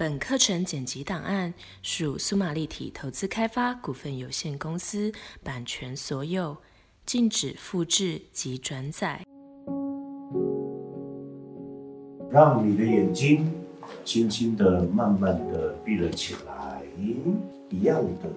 本课程剪辑档案属苏玛立体投资开发股份有限公司版权所有，禁止复制及转载。让你的眼睛轻轻的、慢慢的闭了起来，一样的。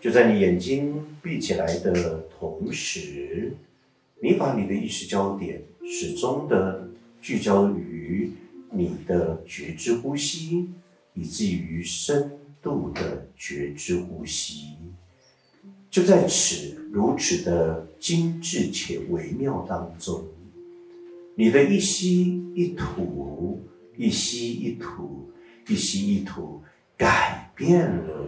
就在你眼睛闭起来的同时，你把你的意识焦点始终的聚焦于。你的觉知呼吸，以至于深度的觉知呼吸，就在此如此的精致且微妙当中，你的一吸一吐，一吸一吐，一吸一吐，改变了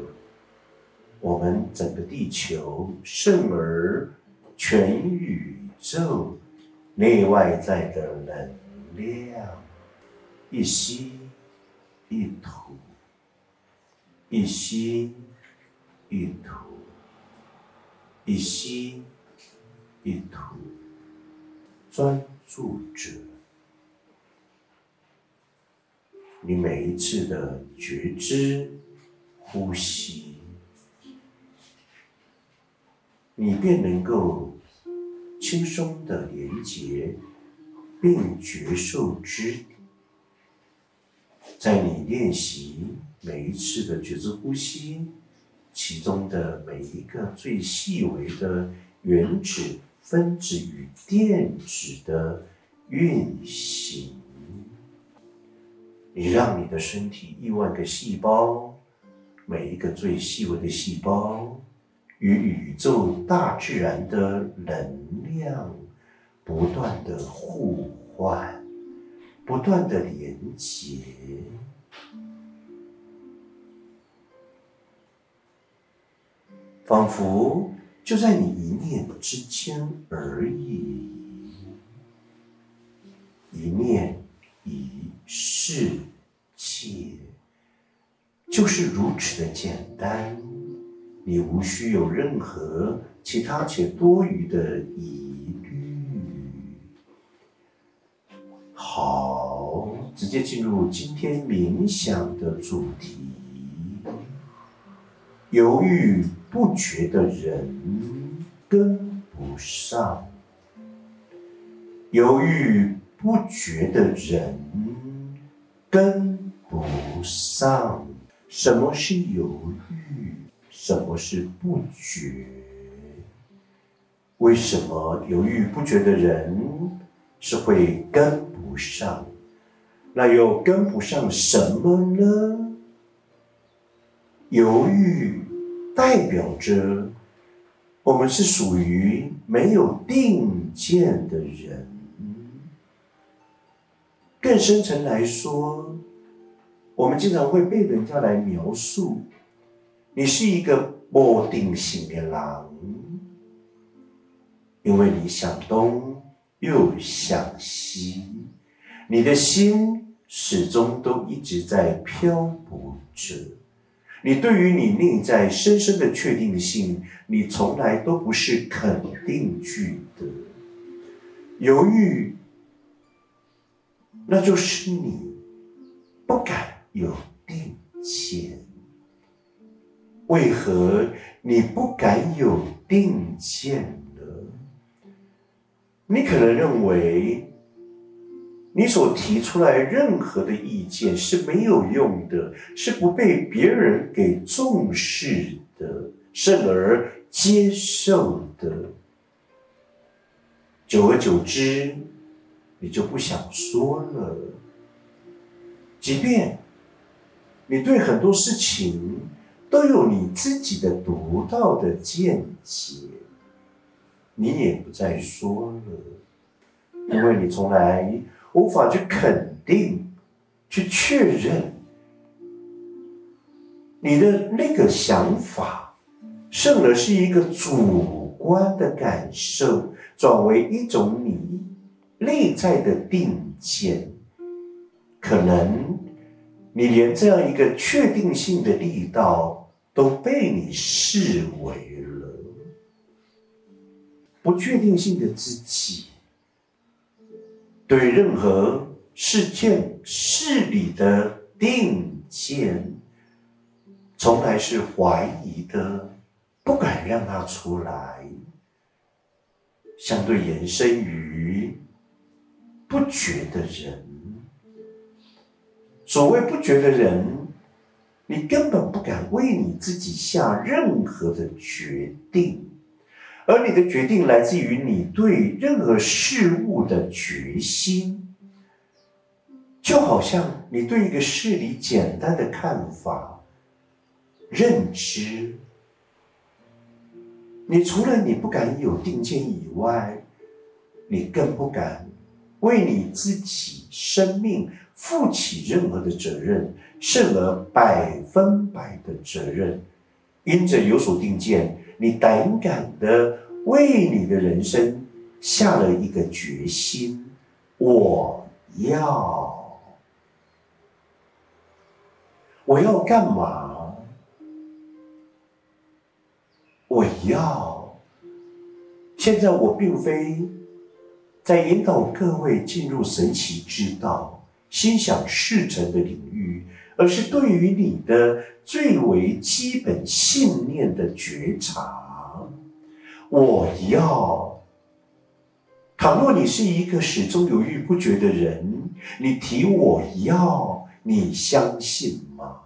我们整个地球，甚而全宇宙内外在的能量。一吸一吐，一吸一吐，一吸一吐，专注着你每一次的觉知呼吸，你便能够轻松的连接并觉受之。在你练习每一次的觉知呼吸，其中的每一个最细微的原子、分子与电子的运行，你让你的身体亿万个细胞，每一个最细微的细胞，与宇宙大自然的能量不断的互换。不断的连接，仿佛就在你一念之间而已，一念一世界，就是如此的简单，你无需有任何其他且多余的疑虑。好，直接进入今天冥想的主题。犹豫不决的人跟不上，犹豫不决的人跟不上。什么是犹豫？什么是不决？为什么犹豫不决的人是会跟？不上，那又跟不上什么呢？犹豫代表着我们是属于没有定见的人。更深层来说，我们经常会被人家来描述，你是一个不定性的狼，因为你想东又想西。你的心始终都一直在漂泊着，你对于你内在深深的确定性，你从来都不是肯定句的，犹豫，那就是你不敢有定见。为何你不敢有定见呢？你可能认为。你所提出来任何的意见是没有用的，是不被别人给重视的，甚而接受的。久而久之，你就不想说了。即便你对很多事情都有你自己的独到的见解，你也不再说了，因为你从来。无法去肯定、去确认你的那个想法，甚而是一个主观的感受，转为一种你内在的定见。可能你连这样一个确定性的力道都被你视为了不确定性的自己。对任何事件事理的定见，从来是怀疑的，不敢让它出来。相对延伸于不觉的人，所谓不觉的人，你根本不敢为你自己下任何的决定，而你的决定来自于你对任何事物的决心，就好像你对一个事理简单的看法、认知。你除了你不敢有定见以外，你更不敢为你自己生命负起任何的责任，甚而百分百的责任。因着有所定见，你胆敢的为你的人生下了一个决心：我要，我要干嘛？我要。现在我并非在引导各位进入神奇之道、心想事成的领域，而是对于你的最为基本信念的觉察。我要。倘若你是一个始终犹豫不决的人，你提我要，你相信吗？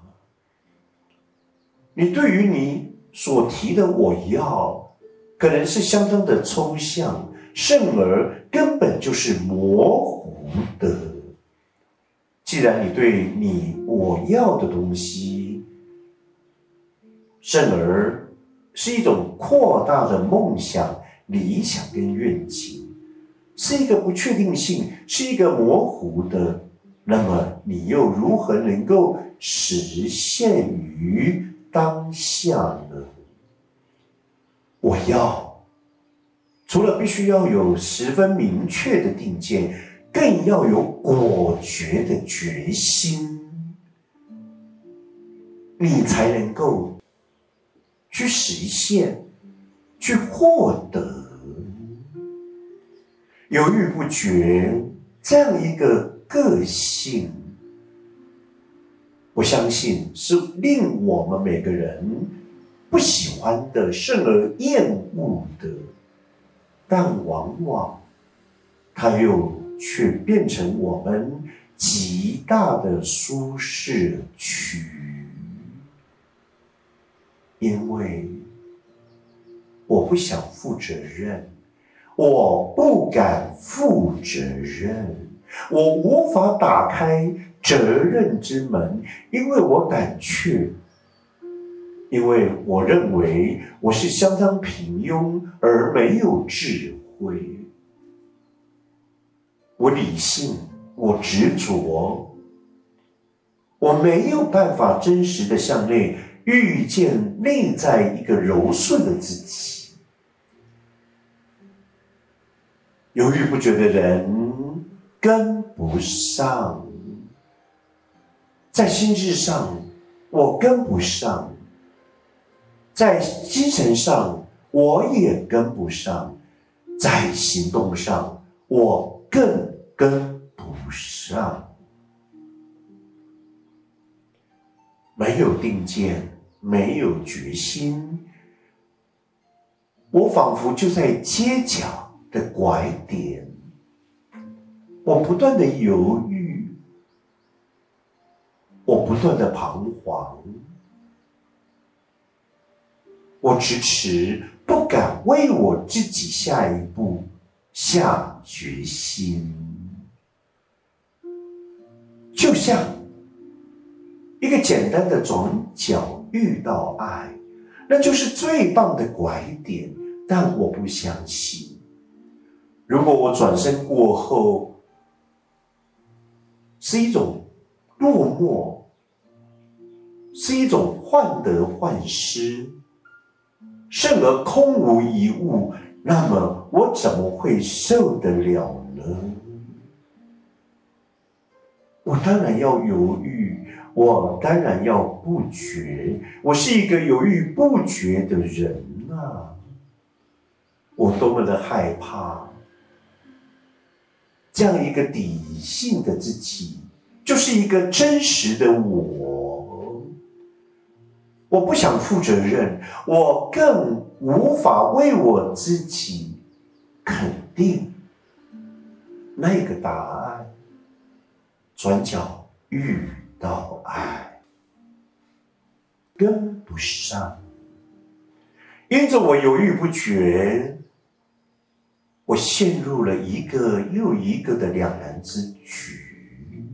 你对于你。所提的我要，可能是相当的抽象，甚而根本就是模糊的。既然你对你我要的东西，甚而是一种扩大的梦想、理想跟愿景，是一个不确定性，是一个模糊的，那么你又如何能够实现于？当下呢？我要除了必须要有十分明确的定见，更要有果决的决心，你才能够去实现、去获得。犹豫不决这样一个个性。我相信是令我们每个人不喜欢的，甚而厌恶的，但往往它又却变成我们极大的舒适区，因为我不想负责任，我不敢负责任，我无法打开。责任之门，因为我胆怯，因为我认为我是相当平庸而没有智慧，我理性，我执着，我没有办法真实的向内遇见内在一个柔顺的自己，犹豫不决的人跟不上。在心智上，我跟不上；在精神上，我也跟不上；在行动上，我更跟不上。没有定见，没有决心，我仿佛就在街角的拐点，我不断的犹豫。我不断的彷徨，我迟迟不敢为我自己下一步下决心，就像一个简单的转角遇到爱，那就是最棒的拐点。但我不相信，如果我转身过后是一种落寞。是一种患得患失，甚而空无一物。那么我怎么会受得了呢？我当然要犹豫，我当然要不决。我是一个犹豫不决的人啊！我多么的害怕，这样一个底性的自己，就是一个真实的我。我不想负责任，我更无法为我自己肯定那个答案。转角遇到爱，跟不上，因着我犹豫不决。我陷入了一个又一个的两难之局，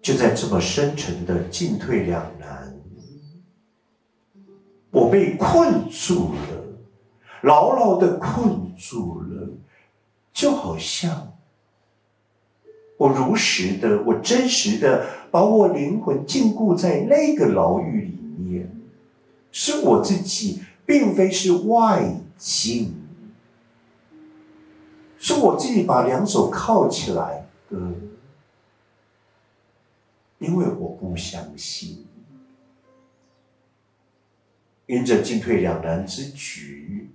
就在这么深沉的进退两难，我被困住了，牢牢的困住了，就好像我如实的、我真实的把我灵魂禁锢在那个牢狱里面，是我自己，并非是外。境，是我自己把两手铐起来的，因为我不相信，因着进退两难之局，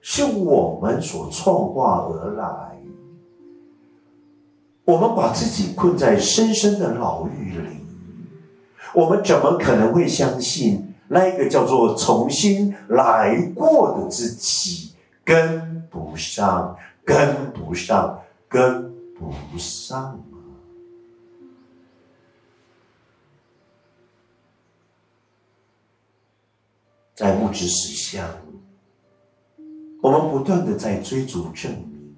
是我们所创化而来，我们把自己困在深深的牢狱里，我们怎么可能会相信？那一个叫做重新来过的自己，跟不上，跟不上，跟不上！在物质实相，我们不断的在追逐证明，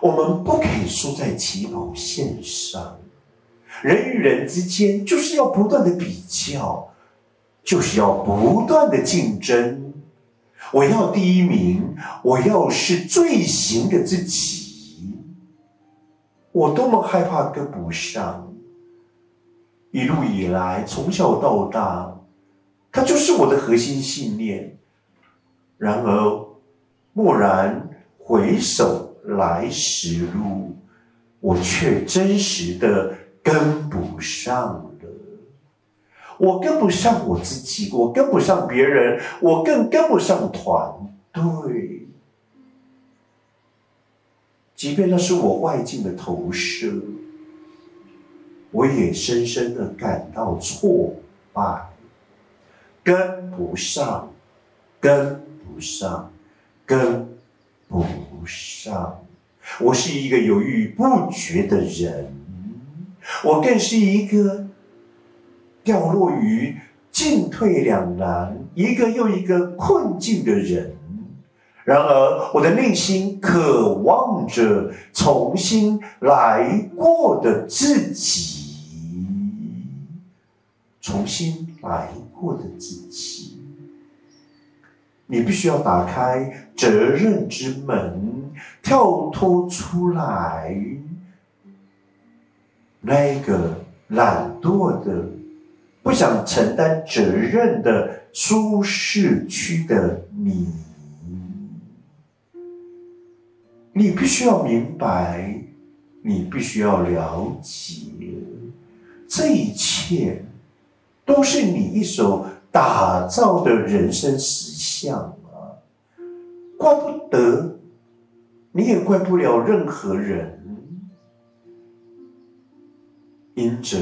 我们不可以输在起跑线上。人与人之间就是要不断的比较。就是要不断的竞争，我要第一名，我要是最行的自己，我多么害怕跟不上。一路以来，从小到大，它就是我的核心信念。然而，蓦然回首来时路，我却真实的跟不上了。我跟不上我自己，我跟不上别人，我更跟不上团队。即便那是我外境的投射，我也深深的感到挫败，跟不上，跟不上，跟不上。我是一个犹豫不决的人，我更是一个。掉落于进退两难、一个又一个困境的人，然而我的内心渴望着重新来过的自己，重新来过的自己。你必须要打开责任之门，跳脱出来那个懒惰的。不想承担责任的舒适区的你，你必须要明白，你必须要了解，这一切都是你一手打造的人生实相啊！怪不得，你也怪不了任何人，因着。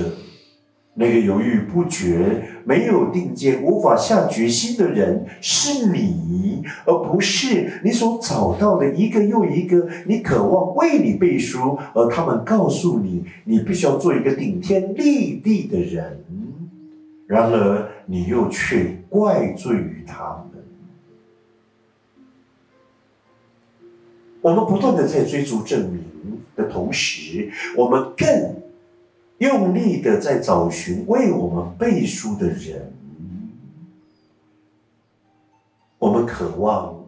那个犹豫不决、没有定见、无法下决心的人是你，而不是你所找到的一个又一个你渴望为你背书，而他们告诉你你必须要做一个顶天立地的人，然而你又却怪罪于他们。我们不断的在追逐证明的同时，我们更。用力的在找寻为我们背书的人，我们渴望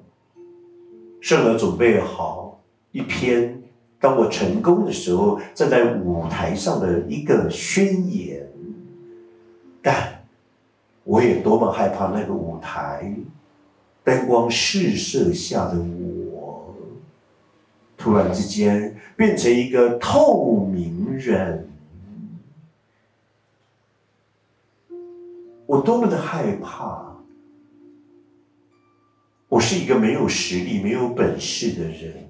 圣而准备好一篇，当我成功的时候站在舞台上的一个宣言，但我也多么害怕那个舞台灯光试射下的我，突然之间变成一个透明人。我多么的害怕！我是一个没有实力、没有本事的人，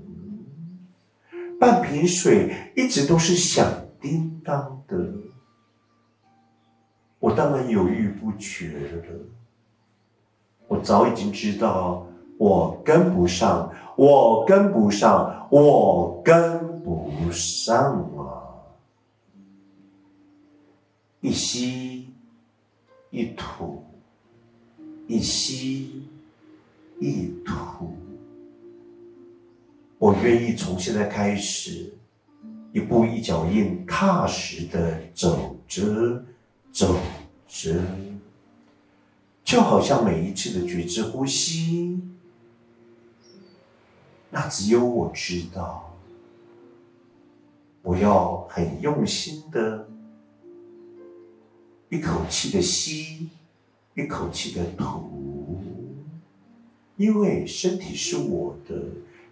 半瓶水一直都是响叮当的，我当然犹豫不决了。我早已经知道，我跟不上，我跟不上，我跟不上啊！一吸一吐，一吸一吐。我愿意从现在开始，一步一脚印，踏实的走着，走着。就好像每一次的觉知呼吸，那只有我知道。我要很用心的，一口气的吸，一口气的吐，因为身体是我的，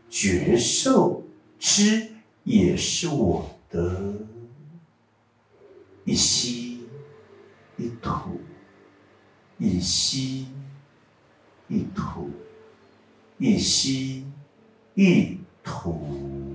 觉受知也是我的，一吸一吐。一吸一吐，一吸意图。